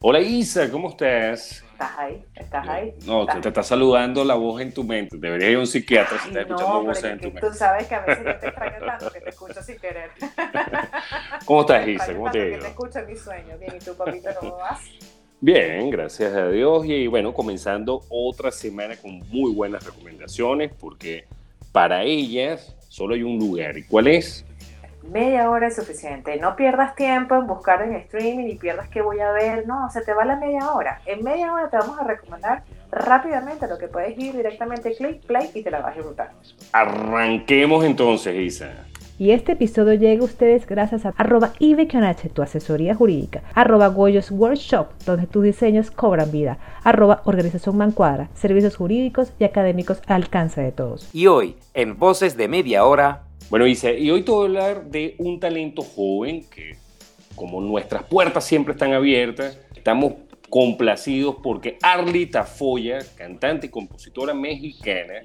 Hola Isa, ¿cómo estás? ¿Estás ahí? ¿Estás ahí? No, ¿Estás? te está saludando la voz en tu mente. Debería ir a un psiquiatra si estás escuchando voces pero en es tu mente. tú sabes que a veces yo te extraño tanto que te escucho sin querer. ¿Cómo estás, Te Isa? ¿Cómo te ido? que te escucho en mis sueños. Bien, ¿y tú, papito, cómo vas? Bien, gracias a Dios. Y bueno, comenzando otra semana con muy buenas recomendaciones, porque para ellas solo hay un lugar. ¿Y cuál es? Media hora es suficiente. No pierdas tiempo en buscar en streaming y pierdas qué voy a ver. No, se te va la media hora. En media hora te vamos a recomendar rápidamente lo que puedes ir directamente click, play y te la vas a disfrutar. Arranquemos entonces, Isa. Y este episodio llega a ustedes gracias a arroba Ibekionache, tu asesoría jurídica, arroba Goyos Workshop, donde tus diseños cobran vida, arroba Organización Mancuadra, servicios jurídicos y académicos al alcance de todos. Y hoy, en Voces de Media Hora, Bueno, Isa, y hoy te voy a hablar de un talento joven que, como nuestras puertas siempre están abiertas, estamos complacidos porque Arly Tafoya, cantante y compositora mexicana,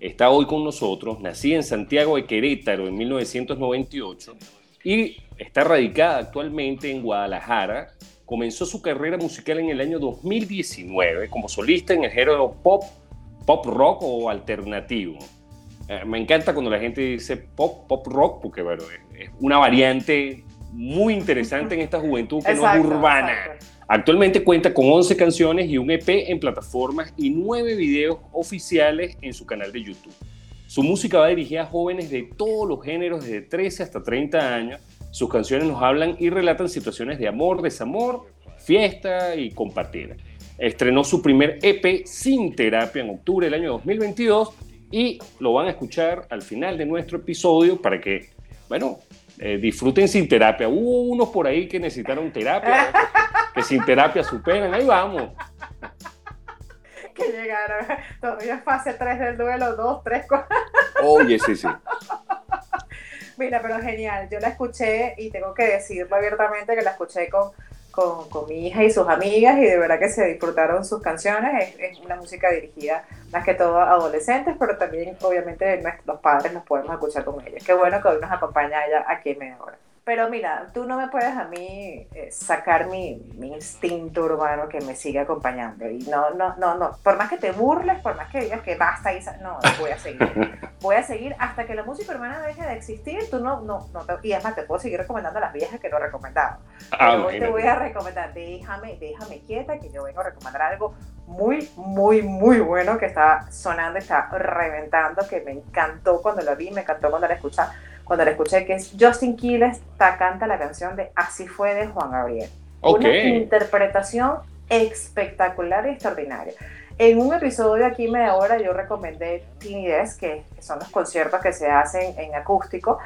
está hoy con nosotros, nacida en Santiago de Querétaro en 1998 y está radicada actualmente en Guadalajara. Comenzó su carrera musical en el año 2019 como solista en el género pop, pop rock o alternativo. Eh, me encanta cuando la gente dice pop, pop rock, porque bueno, es, es una variante muy interesante en esta juventud que no es urbana. exacto. Actualmente cuenta con 11 canciones y un EP en plataformas y 9 videos oficiales en su canal de YouTube. Su música va dirigida a jóvenes de todos los géneros, desde 13 hasta 30 años. Sus canciones nos hablan y relatan situaciones de amor, desamor, fiesta y compartir. Estrenó su primer EP Sin Terapia en octubre del año 2022 y lo van a escuchar al final de nuestro episodio para que, bueno, eh, disfruten sin terapia. Hubo unos por ahí que necesitaron terapia, que sin terapia superan. Ahí vamos. Que llegaron todavía fase 3 del duelo, 2, 3, 4. Oye, sí, sí. Mira, pero genial. Yo la escuché y tengo que decirlo abiertamente que la escuché con, con, mi hija y sus amigas y de verdad que se disfrutaron sus canciones. Es, es una música dirigida más que todo a adolescentes, pero también obviamente nuestros padres nos podemos escuchar con ella. Qué bueno que hoy nos acompaña ella aquí en media. Pero mira, tú no me puedes a mí eh, sacar mi, mi instinto urbano que me sigue acompañando. Y no, no, no, no. Por más que te burles, por más que digas que basta, Isa, no, voy a seguir voy a seguir hasta que la música urbana deje de existir. Tú no, no, no te- y además te puedo seguir recomendando a las viejas que no he recomendado. Ah, hoy te voy a recomendar, déjame, déjame quieta, que yo vengo a recomendar algo muy, muy, muy bueno que está sonando, está reventando, que me encantó cuando lo vi, me encantó cuando la escuché, cuando la escuché, que es Justin Quiles, ta- canta la canción de Así fue de Juan Gabriel. Una interpretación espectacular y extraordinaria. En un episodio aquí media hora yo recomendé Timidez, que, que son los conciertos que se hacen en acústico.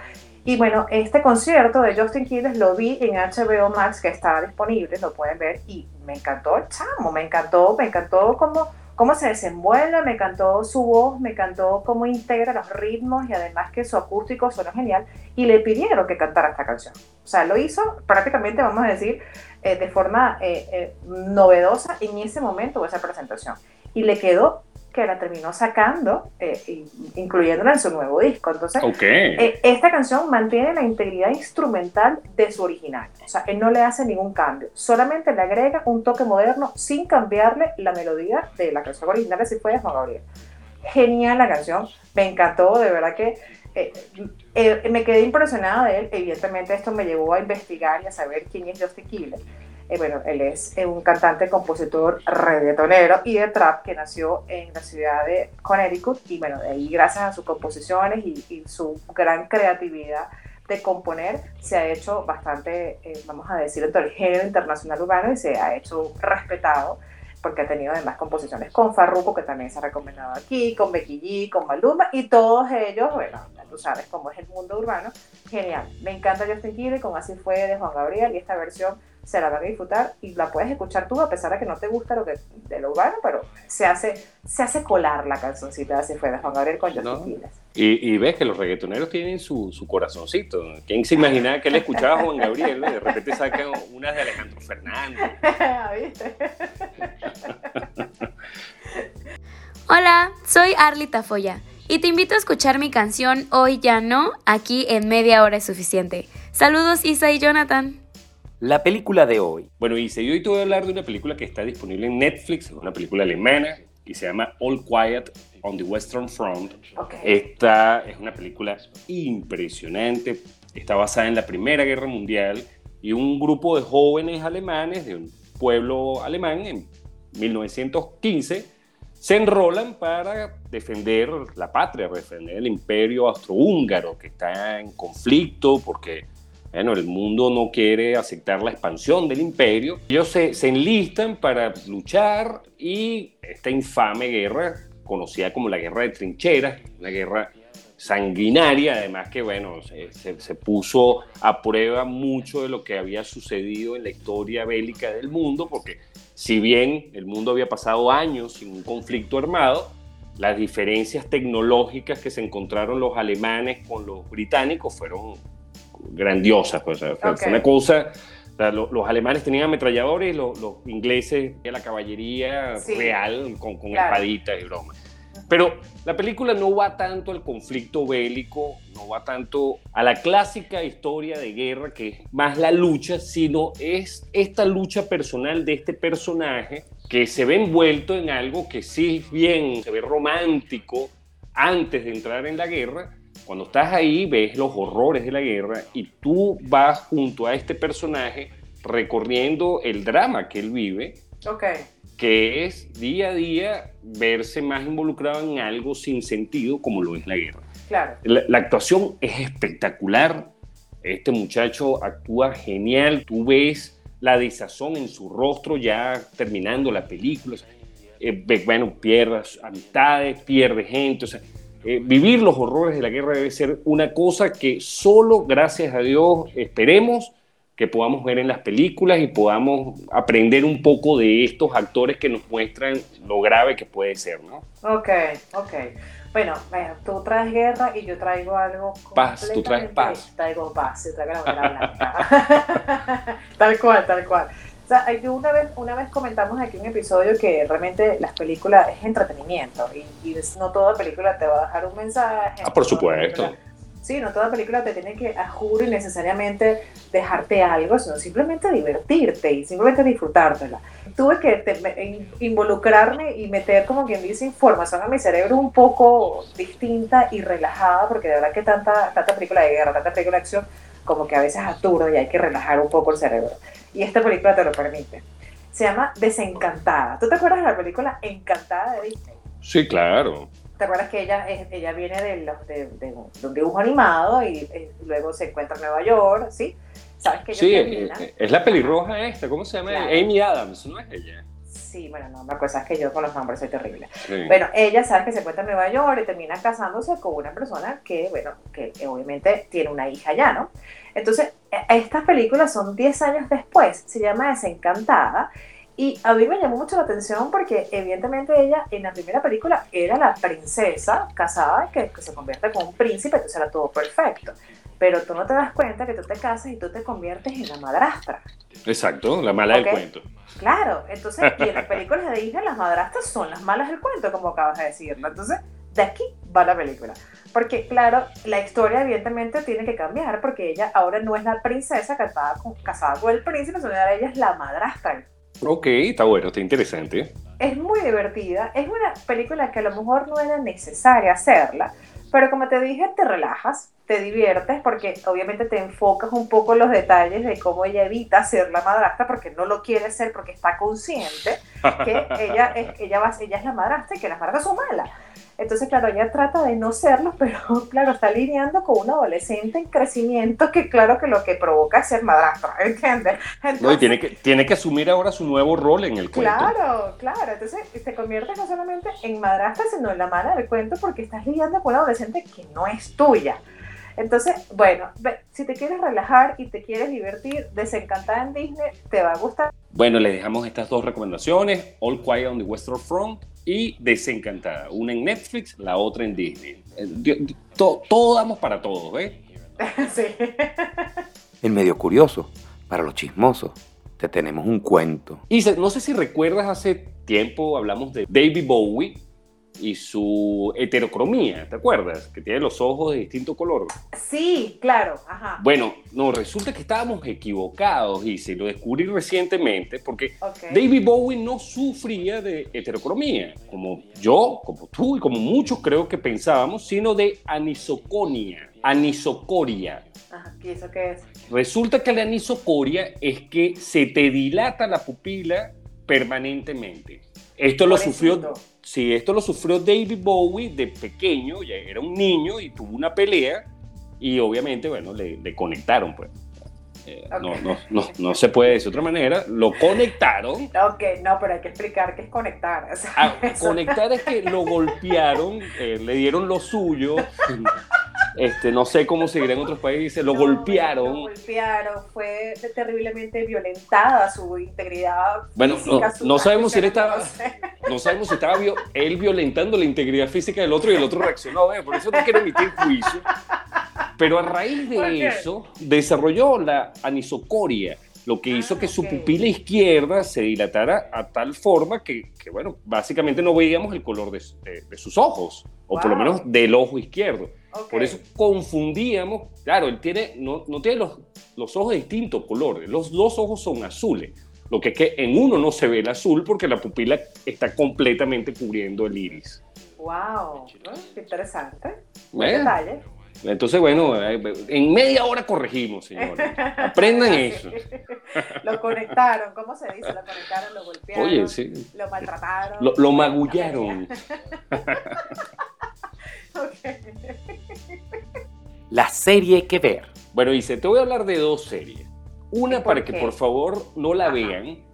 Y bueno, este concierto de Justin Quiles lo vi en HBO Max, que está disponible, lo pueden ver, y me encantó el chamo, me encantó, me encantó cómo, cómo se desenvuelve, me encantó su voz, me encantó cómo integra los ritmos y además que su acústico suena genial. Y le pidieron que cantara esta canción. O sea, lo hizo prácticamente, vamos a decir, eh, de forma eh, eh, novedosa en ese momento de esa presentación. Y le quedó que la terminó sacando, eh, incluyéndola en su nuevo disco. Entonces, Ok. eh, esta canción mantiene la integridad instrumental de su original. O sea, él no le hace ningún cambio. Solamente le agrega un toque moderno sin cambiarle la melodía de la canción original de Si fue de Juan Gabriel. Genial la canción. Me encantó, de verdad que eh, eh, me quedé impresionada de él. Evidentemente esto me llevó a investigar y a saber quién es Justin Quiles. Eh, bueno, él es eh, un cantante, compositor, reggaetonero y de trap que nació en la ciudad de Connecticut y bueno, de ahí gracias a sus composiciones y, y su gran creatividad de componer se ha hecho bastante, eh, vamos a decir, dentro del género internacional urbano y se ha hecho respetado porque ha tenido además composiciones con Farruko, que también se ha recomendado aquí, con Becky G, con Maluma, y todos ellos, bueno, tú sabes cómo es el mundo urbano, genial. Me encanta Justin Quiles, con Así Fue de Juan Gabriel, y esta versión se la van a disfrutar y la puedes escuchar tú a pesar de que no te gusta lo que de lo urbano, pero se hace, se hace colar la cancioncita de fue de Juan Gabriel con Justin No. Y, y ves que los reggaetoneros tienen su, su corazoncito. ¿Quién se imaginaba que él escuchaba a Juan Gabriel? De repente sacan unas de Alejandro Fernández. ¿Viste? Hola, soy Arly Tafoya y te invito a escuchar mi canción Hoy ya no, aquí en media hora es suficiente. Saludos Isa y Jonathan. La película de hoy. Bueno, y hoy te voy a hablar de una película que está disponible en Netflix, es una película alemana y se llama All Quiet on the Western Front. Ok. Esta es una película impresionante, está basada en la Primera Guerra Mundial y un grupo de jóvenes alemanes de un pueblo alemán en 1915 se enrolan para defender la patria, defender el imperio austrohúngaro que está en conflicto porque bueno, el mundo no quiere aceptar la expansión del imperio. Ellos se, se enlistan para luchar y esta infame guerra, conocida como la guerra de trincheras, una guerra sanguinaria, además que bueno, se, se- se puso a prueba mucho de lo que había sucedido en la historia bélica del mundo, porque si bien el mundo había pasado años sin un conflicto armado, las diferencias tecnológicas que se encontraron los alemanes con los británicos fueron grandiosas. Pues, o sea, fue, una cosa. o sea, lo- los alemanes tenían ametralladores, los, los ingleses la caballería Sí. real con, con Claro. espaditas y bromas. Pero la película no va tanto al conflicto bélico, no va tanto a la clásica historia de guerra que es más la lucha, sino es esta lucha personal de este personaje que se ve envuelto en algo que sí bien se ve romántico antes de entrar en la guerra. Cuando estás ahí ves los horrores de la guerra y tú vas junto a este personaje recorriendo el drama que él vive Ok. que es día a día verse más involucrado en algo sin sentido como lo es la guerra. Claro. La, la actuación es espectacular, este muchacho actúa genial, tú ves la desazón en su rostro ya terminando la película, o sea, eh, bueno, pierde amistades, pierde gente, o sea, eh, vivir los horrores de la guerra debe ser una cosa que solo gracias a Dios esperemos que podamos ver en las películas y podamos aprender un poco de estos actores que nos muestran lo grave que puede ser, ¿no? Ok, ok. Bueno, bueno, tú traes guerra y yo traigo algo. Paz, tú traes paz. Traigo paz, yo traigo la blanca. tal cual, tal cual. Sea, una vez, una vez comentamos aquí un episodio que realmente las películas es entretenimiento y, y no toda película te va a dejar un mensaje. Ah, por no supuesto. película- Sí, no toda película te tiene que, a juro y necesariamente dejarte algo, sino simplemente divertirte y simplemente disfrutártela. Tuve que te- me- in- involucrarme y meter, como quien dice, información a mi cerebro un poco distinta y relajada, porque de verdad que tanta, tanta película de guerra, tanta película de acción, como que a veces aturda y hay que relajar un poco el cerebro. Y esta película te lo permite. Se llama Desencantada. ¿Tú te acuerdas de la película Encantada de Disney? Sí, claro. ¿Te acuerdas que ella, ella viene de, los- de, de de un dibujo animado y eh, luego se encuentra en Nueva York, ¿sí? ¿Sabes que Sí, termina? eh, es la pelirroja esta, ¿cómo se llama? Claro. Amy Adams, ¿no es ella? Sí, bueno, no me acuerdo, sabes que yo con los nombres soy terrible. Sí. Bueno, ella sabe que se encuentra en Nueva York y termina casándose con una persona que, bueno, que obviamente tiene una hija ya, ¿no? Entonces, eh, estas películas son 10 años después, se llama Desencantada. Y a mí me llamó mucho la atención porque evidentemente ella en la primera película era la princesa casada que, que se convierte con un príncipe, entonces era todo perfecto. Pero tú no te das cuenta que tú te casas y tú te conviertes en la madrastra. Exacto, la mala Ok. del cuento. Claro, entonces, y en las películas de Disney las madrastras son las malas del cuento, como acabas de decirlo. Entonces, de aquí va la película. Porque, claro, la historia evidentemente tiene que cambiar porque ella ahora no es la princesa casada con, casada con el príncipe, sino ahora ella es la madrastra. Ok, está bueno, está interesante. Es muy divertida, es una película que a lo mejor no era necesaria hacerla, pero como te dije, te relajas, te diviertes porque obviamente te enfocas un poco en los detalles de cómo ella evita ser la madrastra porque no lo quiere ser porque está consciente que ella es, ella va, ella es la madrastra y que las madrastras son malas. Entonces, claro, ella trata de no serlo, pero claro, está lidiando con un adolescente en crecimiento que claro que lo que provoca es ser madrastra, ¿entiendes? No, y Entonces- tiene que, tiene que asumir ahora su nuevo rol en el cuento. Claro, claro. Entonces te conviertes no solamente en madrastra, sino en la mala del cuento porque estás lidiando con una adolescente que no es tuya. Entonces, bueno, si te quieres relajar y te quieres divertir, desencantada en Disney, te va a gustar. Bueno, les dejamos estas dos recomendaciones, All Quiet on the Western Front y Desencantada, una en Netflix, la otra en Disney. Eh, todo damos para todos, ¿ves? sí. En medio curioso, para los chismosos, te tenemos un cuento. Y no sé si recuerdas hace tiempo hablamos de David Bowie y su heterocromía, ¿te acuerdas? Que tiene los ojos de distinto color. Sí, claro, ajá. Bueno, no, resulta que estábamos equivocados y se lo descubrí recientemente porque David Bowie no sufría de heterocromía, como yo, como tú y como muchos creo que pensábamos, sino de anisoconia, anisocoria. Ajá, ¿y eso qué es? Resulta que la anisocoria es que se te dilata la pupila permanentemente. Esto lo sufrió Sí, esto lo sufrió David Bowie de pequeño, ya era un niño y tuvo una pelea y obviamente, bueno, le, conectaron, pues. Eh, no, no, no, no, se puede decir de otra manera, lo conectaron. Ok, no, pero hay que explicar qué es conectar. Ah, conectar es que lo golpearon, eh, le dieron lo suyo, este, no sé cómo seguirá en otros países, lo golpearon. Lo golpearon, fue terriblemente violentada su integridad bueno, física. no, sabemos si él estaba, no, sabemos si estaba él violentando la integridad física del otro y el otro reaccionó, ¿eh? por eso no quiero emitir juicio. Pero a raíz de eso desarrolló la anisocoria, lo que hizo que su pupila izquierda se dilatara a tal forma que, que bueno, básicamente no veíamos el color de, de, sus ojos, o por lo menos del ojo izquierdo. Por eso confundíamos, claro, él tiene, no, no tiene los, los ojos de distinto color, los dos ojos son azules, lo que es que en uno no se ve el azul porque la pupila está completamente cubriendo el iris. ¡Wow! Qué interesante. Buen detalle. Entonces, bueno, eh, en media hora corregimos, señores. Aprendan eso. lo conectaron, ¿cómo se dice? Lo conectaron, lo golpearon, Oye, sí. lo maltrataron. Lo, lo magullaron. La serie que ver. Bueno, dice, te voy a hablar de dos series. Una para que por favor no la vean.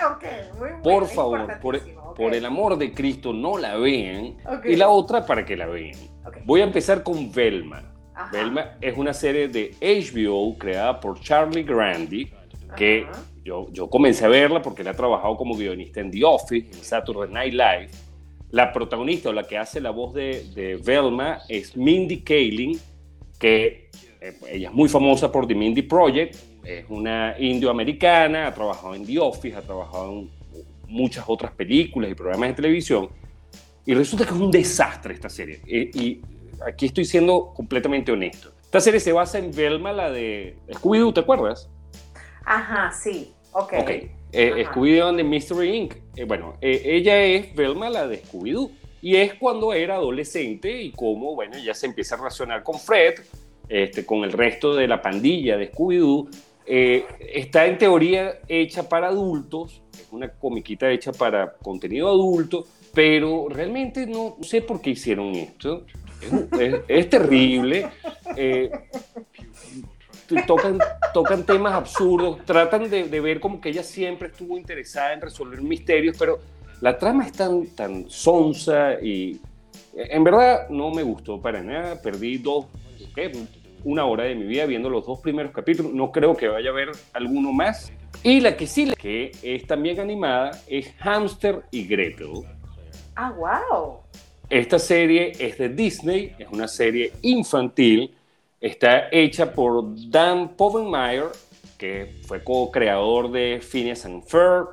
por favor, por, el amor de Cristo, no la vean. Y la otra para que la vean. Voy a empezar con Velma. Velma es una serie de HBO creada por Charlie Grandy, que yo, yo comencé a verla porque él ha trabajado como guionista en The Office, en Saturday Night Live la protagonista o la que hace la voz de, de Velma es Mindy Kaling, que eh, ella es muy famosa por The Mindy Project, es una indioamericana, ha trabajado en The Office, ha trabajado en muchas otras películas y programas de televisión, y resulta que es un desastre esta serie. Eh, y aquí estoy siendo completamente honesto. Esta serie se basa en Velma, la de Scooby-Doo, ¿te acuerdas? Ajá, sí, ok. okay. Eh, Scooby-Doo de Mystery Inc. Eh, bueno, eh, ella es Velma, la de Scooby-Doo. Y es cuando era adolescente y cómo, bueno, ella se empieza a relacionar con Fred, este, con el resto de la pandilla de Scooby-Doo. está en teoría hecha para adultos, es una comiquita hecha para contenido adulto, pero realmente no sé por qué hicieron esto. Es, terrible tocan, tocan temas absurdos, tratan de, ver como que ella siempre estuvo interesada en resolver misterios, pero la trama es tan, tan sonsa y en verdad no me gustó para nada. Perdí dos, una hora de mi vida viendo los dos primeros capítulos. No creo que vaya a haber alguno más. Y la que sí, que es también animada, es Hamster y Gretel. Ah, wow. Esta serie es de Disney, es una serie infantil Está hecha por Dan Povenmire, que fue co-creador de Phineas and Ferb,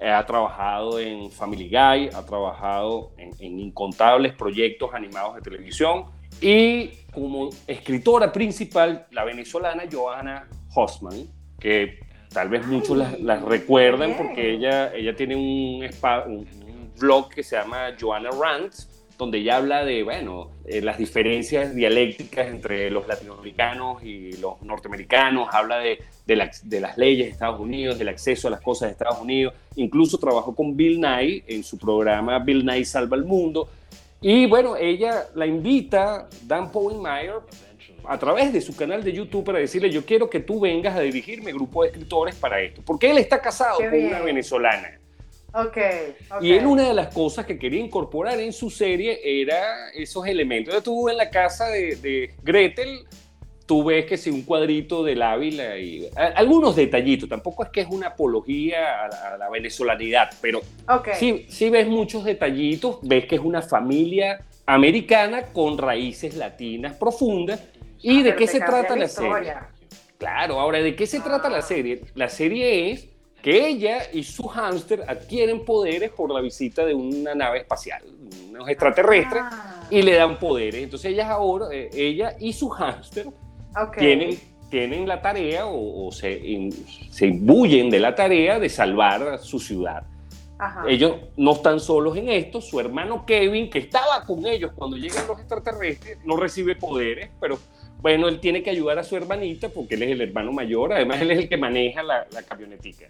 eh, ha trabajado en Family Guy, ha trabajado en, incontables proyectos animados de televisión y como escritora principal, la venezolana Johanna Hossman, que tal vez muchos la, recuerdan porque ella, ella tiene un, un, un blog que se llama Johanna Rants, donde ella habla de, bueno, eh, las diferencias dialécticas entre los latinoamericanos y los norteamericanos, habla de, de, las leyes de Estados Unidos, del acceso a las cosas de Estados Unidos, incluso trabajó con Bill Nye en su programa Bill Nye Salva el Mundo, y bueno, ella la invita, Dan Meyer, a través de su canal de YouTube para decirle, yo quiero que tú vengas a dirigirme grupo de escritores para esto, porque él está casado con una venezolana Okay, ok. Y él una de las cosas que quería incorporar en su serie era esos elementos. Entonces tú en la casa de, de Gretel, tú ves que si un cuadrito del Ávila y a- algunos detallitos, tampoco es que es una apología a, la- a la venezolanidad, pero Ok. sí, sí ves muchos detallitos, ves que es una familia americana con raíces latinas profundas. ¿Y Ah, de qué se trata la serie? Claro, ahora, ¿de qué se trata la Ah. serie? La serie es que ella y su hámster adquieren poderes por la visita de una nave espacial, unos extraterrestres, Ah, y le dan poderes. Entonces ellas ahora, eh, ella y su hámster ok. tienen, tienen la tarea o, o se, in- se imbuyen de la tarea de salvar su ciudad. Ajá. Ellos no están solos en esto. Su hermano Kevin, que estaba con ellos cuando llegan los extraterrestres, no recibe poderes, pero bueno, él tiene que ayudar a su hermanita porque él es el hermano mayor. Además, él es el que maneja la, la camionetica.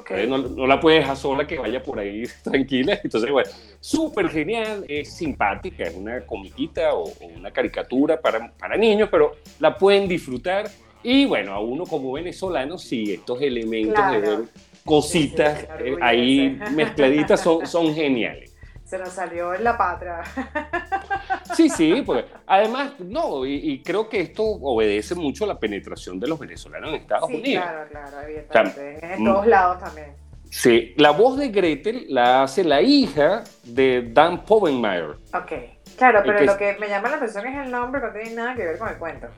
Entonces, No, no la puede dejar sola que vaya por ahí tranquila. Entonces, bueno, súper genial, es simpática, es una comiquita o, o una caricatura para, para niños, pero la pueden disfrutar. Y bueno, a uno como venezolano, sí, estos elementos de ver cositas Sí, sí, eh, ahí mezcladitas son, son geniales. Se nos salió en la patria. Sí, sí, pues además, no, y, y creo que esto obedece mucho a la penetración de los venezolanos en Estados sí, Unidos. claro, claro, evidentemente. en mm. todos lados también. Sí, la voz de Gretel la hace la hija de Dan Povenmire. Ok. Claro, pero que lo que me llama la atención es el nombre, no tiene nada que ver con el cuento.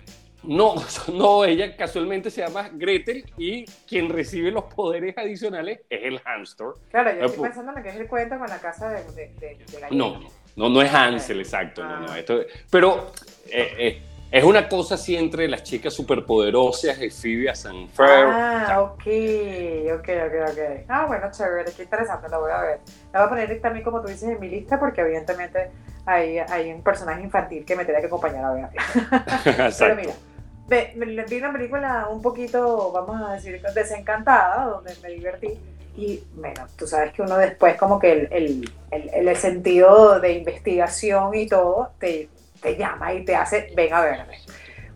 No, no, ella casualmente se llama Gretel y quien recibe los poderes adicionales es el hámster. Claro, yo Ah, estoy pensando en lo que es el cuento con la casa de, de, de, de gallina. No, no, no es Hansel, exacto. No, no, Ah. esto, pero eh, eh, es una cosa así entre las chicas superpoderosas de Phoebe Sanfer. Ah, ok, ok, ok, ok. Ah, bueno, chévere, qué interesante, lo voy a ver. La voy a poner también, como tú dices, en mi lista, porque evidentemente hay, hay un personaje infantil que me tendría que acompañar a verla. Pero mira, vi una película un poquito, vamos a decir, desencantada, donde me divertí. Y bueno, tú sabes que uno después como que el, el, el, el sentido de investigación y todo te, te llama y te hace, ven a verme.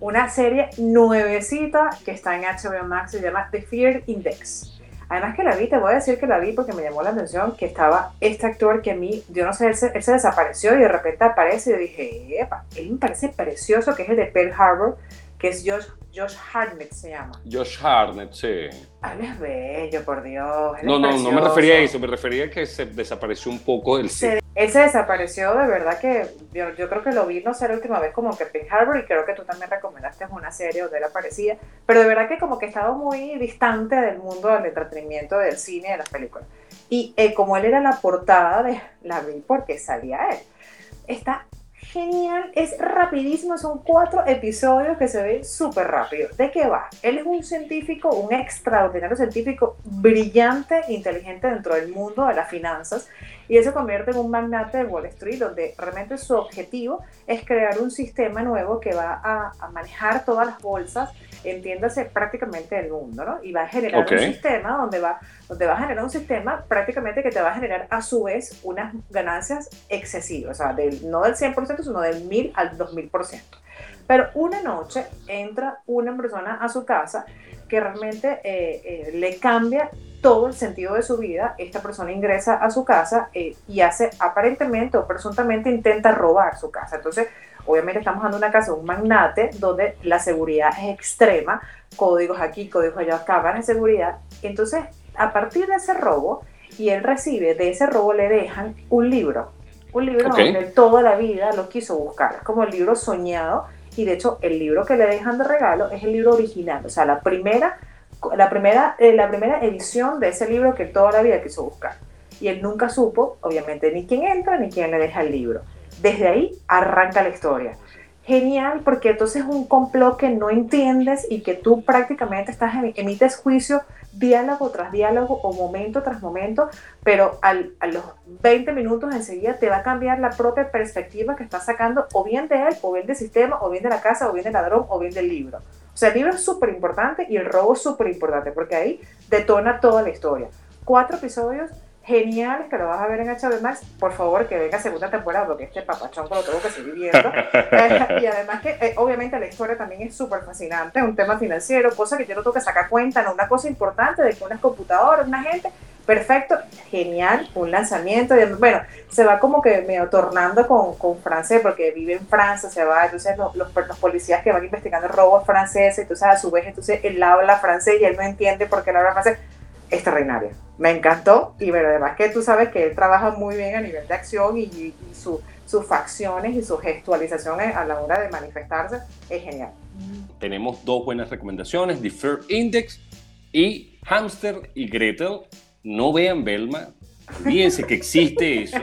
Una serie nuevecita que está en HBO Max, se llama The Fear Index. Además que la vi, te voy a decir que la vi porque me llamó la atención que estaba este actor que a mí, yo no sé, él se, él se desapareció y de repente aparece y yo dije, epa, él me parece precioso, que es el de Pearl Harbor, que es Josh, Josh Hartnett se llama. Josh Hartnett, sí. Ah, es bello, por Dios. él No, no, no me precioso. refería a eso, me refería a que se desapareció un poco del cine. Se- él se desapareció, de verdad que yo, yo creo que lo vi, no sé, la última vez como que Pearl Harbor y creo que tú también recomendaste una serie donde él aparecía, pero de verdad que como que estaba muy distante del mundo del entretenimiento, del cine, de las películas. Y eh, como él era la portada de la vi porque salía él. Está genial, es rapidísimo, son cuatro episodios que se ven súper rápido. ¿De qué va? Él es un científico, un extraordinario científico, brillante, inteligente dentro del mundo de las finanzas, y él se convierte en un magnate de Wall Street, donde realmente su objetivo es crear un sistema nuevo que va a, a manejar todas las bolsas, entiéndase prácticamente el mundo, ¿no? Y va a generar Ok. un sistema donde va, donde va a generar un sistema prácticamente que te va a generar a su vez unas ganancias excesivas, o sea, del, no del 100%, sino del 1000 al 2000%. Pero una noche entra una persona a su casa que realmente eh, eh, le cambia todo el sentido de su vida. Esta persona ingresa a su casa eh, y hace aparentemente o presuntamente intenta robar su casa. Entonces, obviamente estamos hablando de una casa un magnate donde la seguridad es extrema, códigos aquí, códigos allá, cámaras de seguridad. Entonces, a partir de ese robo, y él recibe, de ese robo le dejan un libro. Un libro Ok. donde él toda la vida lo quiso buscar. Es como el libro soñado. Y de hecho, el libro que le dejan de regalo es el libro original. O sea, la primera, la primera, eh, la primera edición de ese libro que toda la vida quiso buscar. Y él nunca supo, obviamente, ni quién entra ni quién le deja el libro. Desde ahí arranca la historia. Genial, porque entonces es un complot que no entiendes y que tú prácticamente estás em- emites juicio diálogo tras diálogo o momento tras momento, pero al- a los 20 minutos enseguida te va a cambiar la propia perspectiva que estás sacando o bien de él, o bien del sistema, o bien de la casa, o bien del ladrón, o bien del libro. O sea, el libro es súper importante y el robo es súper importante porque ahí detona toda la historia. Cuatro episodios geniales que lo vas a ver en HBO Max. Por favor, que venga segunda temporada porque este papachón lo tengo que seguir viendo. Eh, y además que eh, obviamente la historia también es súper fascinante, un tema financiero, cosa que yo no tengo que sacar cuenta, no una cosa importante de que unas computadoras, una gente, perfecto, genial, un lanzamiento. Y, bueno, se va como que medio tornando con, con francés, porque vive en Francia, se va, entonces los, los, policías que van investigando robos franceses, entonces a su vez, entonces él habla francés y él no entiende por qué él habla francés. Extraordinario. Me encantó y además que tú sabes que él trabaja muy bien a nivel de acción y, y su, sus facciones y sus gestualizaciones a la hora de manifestarse es genial. Tenemos dos buenas recomendaciones, The Fair Index y Hamster y Gretel. No vean Belma, olvídense que existe eso.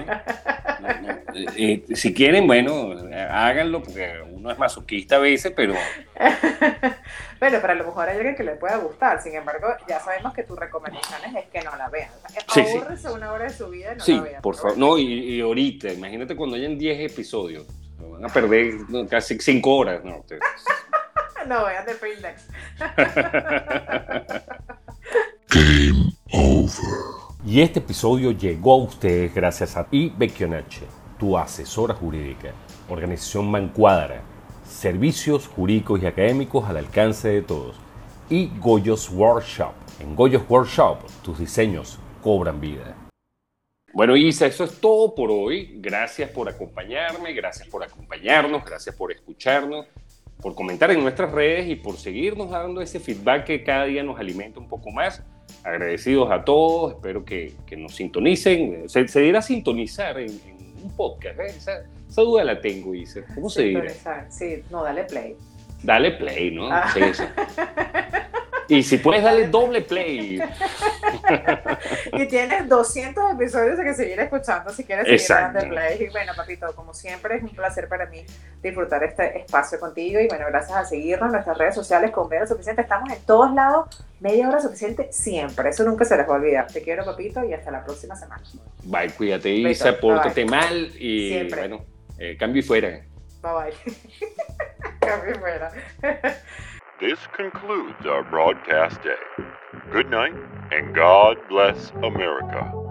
Eh, eh, si quieren, bueno, háganlo, porque uno es masoquista a veces, pero... bueno, pero a lo mejor hay alguien que le pueda gustar. Sin embargo, ya sabemos que tu recomendación es que no la vean. Sí, una hora de su vida y no la vean. por favor. No, y, ahorita, imagínate cuando hayan 10 episodios. Van a perder casi 5 horas. No, no vean de Freelance. Game. Y este episodio llegó a ustedes gracias a Ibekionache, tu asesora jurídica, organización Mancuadra, servicios jurídicos y académicos al alcance de todos, y Goyos Workshop. En Goyos Workshop, tus diseños cobran vida. Bueno, Isa, eso es todo por hoy. Gracias por acompañarme, gracias por acompañarnos, gracias por escucharnos, por comentar en nuestras redes y por seguirnos dando ese feedback que cada día nos alimenta un poco más agradecidos a todos, espero que, que nos sintonicen. Se, se dirá sintonizar en, un podcast, ¿eh? esa, esa, duda la tengo, dice. ¿Cómo se dirá? Sí, no, dale play. Dale play, ¿no? Ah. Sí, sí. Y si puedes darle doble play. y tienes 200 episodios de que seguir escuchando si quieres seguir dando play. Y bueno, papito, como siempre es un placer para mí disfrutar este espacio contigo. Y bueno, gracias a seguirnos en nuestras redes sociales con Media Suficiente. Estamos en todos lados, media hora suficiente siempre. Eso nunca se les va a olvidar. Te quiero, papito, y hasta la próxima semana. Bye, cuídate, Isa, pórtate mal y bueno, eh, cambio y fuera. Bye bye. cambio y fuera. This concludes our broadcast day. Good night, and God bless America.